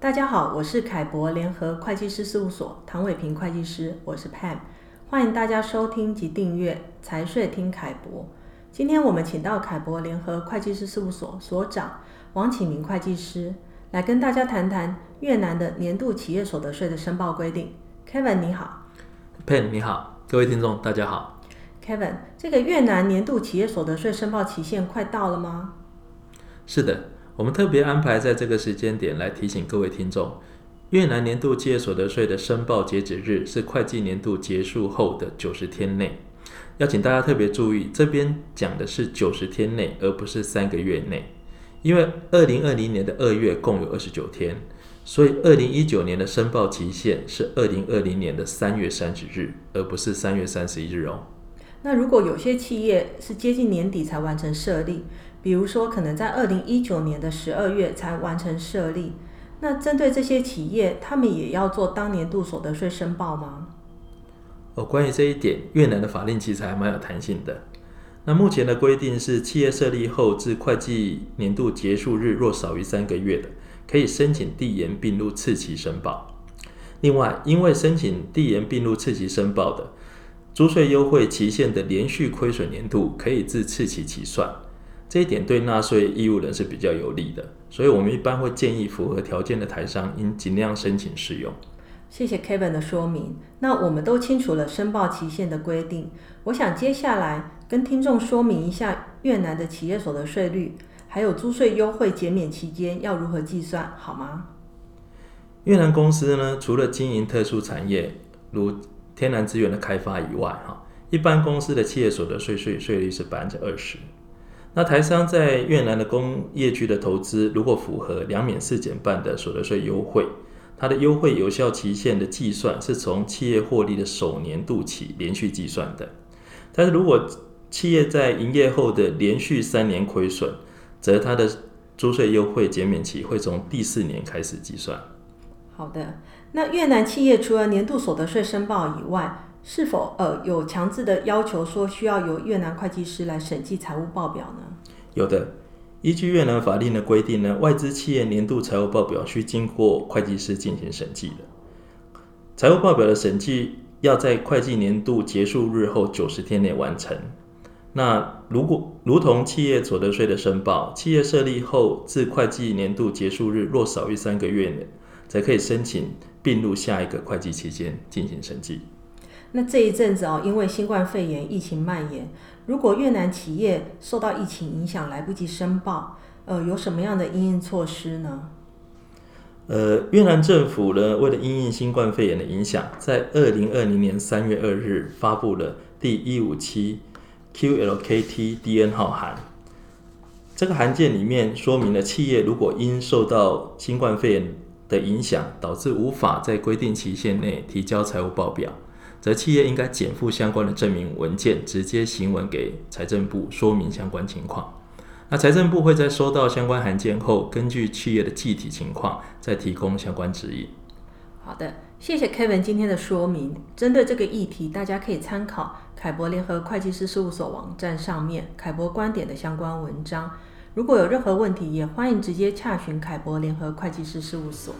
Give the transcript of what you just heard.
大家好，我是凯博联合会计师事务所唐伟平会计师，我是 Pam，欢迎大家收听及订阅财税听凯博。今天我们请到凯博联合会计师事务所所长王启明会计师来跟大家谈谈越南的年度企业所得税的申报规定。Kevin 你好，Pam 你好，各位听众大家好。Kevin，这个越南年度企业所得税申报期限快到了吗？是的。我们特别安排在这个时间点来提醒各位听众，越南年度企业所得税的申报截止日是会计年度结束后的九十天内。要请大家特别注意，这边讲的是九十天内，而不是三个月内。因为二零二零年的二月共有二十九天，所以二零一九年的申报期限是二零二零年的三月三十日，而不是三月三十一日哦。那如果有些企业是接近年底才完成设立，比如说可能在二零一九年的十二月才完成设立，那针对这些企业，他们也要做当年度所得税申报吗？哦，关于这一点，越南的法令其实还蛮有弹性的。那目前的规定是，企业设立后至会计年度结束日若少于三个月的，可以申请递延并入次期申报。另外，因为申请递延并入次期申报的，租税优惠期限的连续亏损年度可以自次期起算，这一点对纳税义务人是比较有利的，所以我们一般会建议符合条件的台商应尽量申请适用。谢谢 Kevin 的说明。那我们都清楚了申报期限的规定，我想接下来跟听众说明一下越南的企业所得税率，还有租税优惠减免期间要如何计算，好吗？越南公司呢，除了经营特殊产业，如天然资源的开发以外，哈，一般公司的企业所得税税税率是百分之二十。那台商在越南的工业区的投资，如果符合两免四减半的所得税优惠，它的优惠有效期限的计算是从企业获利的首年度起连续计算的。但是如果企业在营业后的连续三年亏损，则它的租税优惠减免期会从第四年开始计算。好的，那越南企业除了年度所得税申报以外，是否呃有强制的要求说需要由越南会计师来审计财务报表呢？有的，依据越南法令的规定呢，外资企业年度财务报表需经过会计师进行审计的。财务报表的审计要在会计年度结束日后九十天内完成。那如果如同企业所得税的申报，企业设立后至会计年度结束日若少于三个月内，才可以申请并入下一个会计期间进行审计。那这一阵子哦，因为新冠肺炎疫情蔓延，如果越南企业受到疫情影响来不及申报，呃，有什么样的应应措施呢？呃，越南政府呢，为了因应新冠肺炎的影响，在二零二零年三月二日发布了第一五七 QLKT-DN 号函。这个函件里面说明了，企业如果因受到新冠肺炎的影响，导致无法在规定期限内提交财务报表，则企业应该减负相关的证明文件，直接行文给财政部说明相关情况。那财政部会在收到相关函件后，根据企业的具体情况，再提供相关指引。好的，谢谢 Kevin 今天的说明。针对这个议题，大家可以参考凯博联合会计师事务所网站上面凯博观点的相关文章。如果有任何问题，也欢迎直接洽询凯博联合会计师事务所。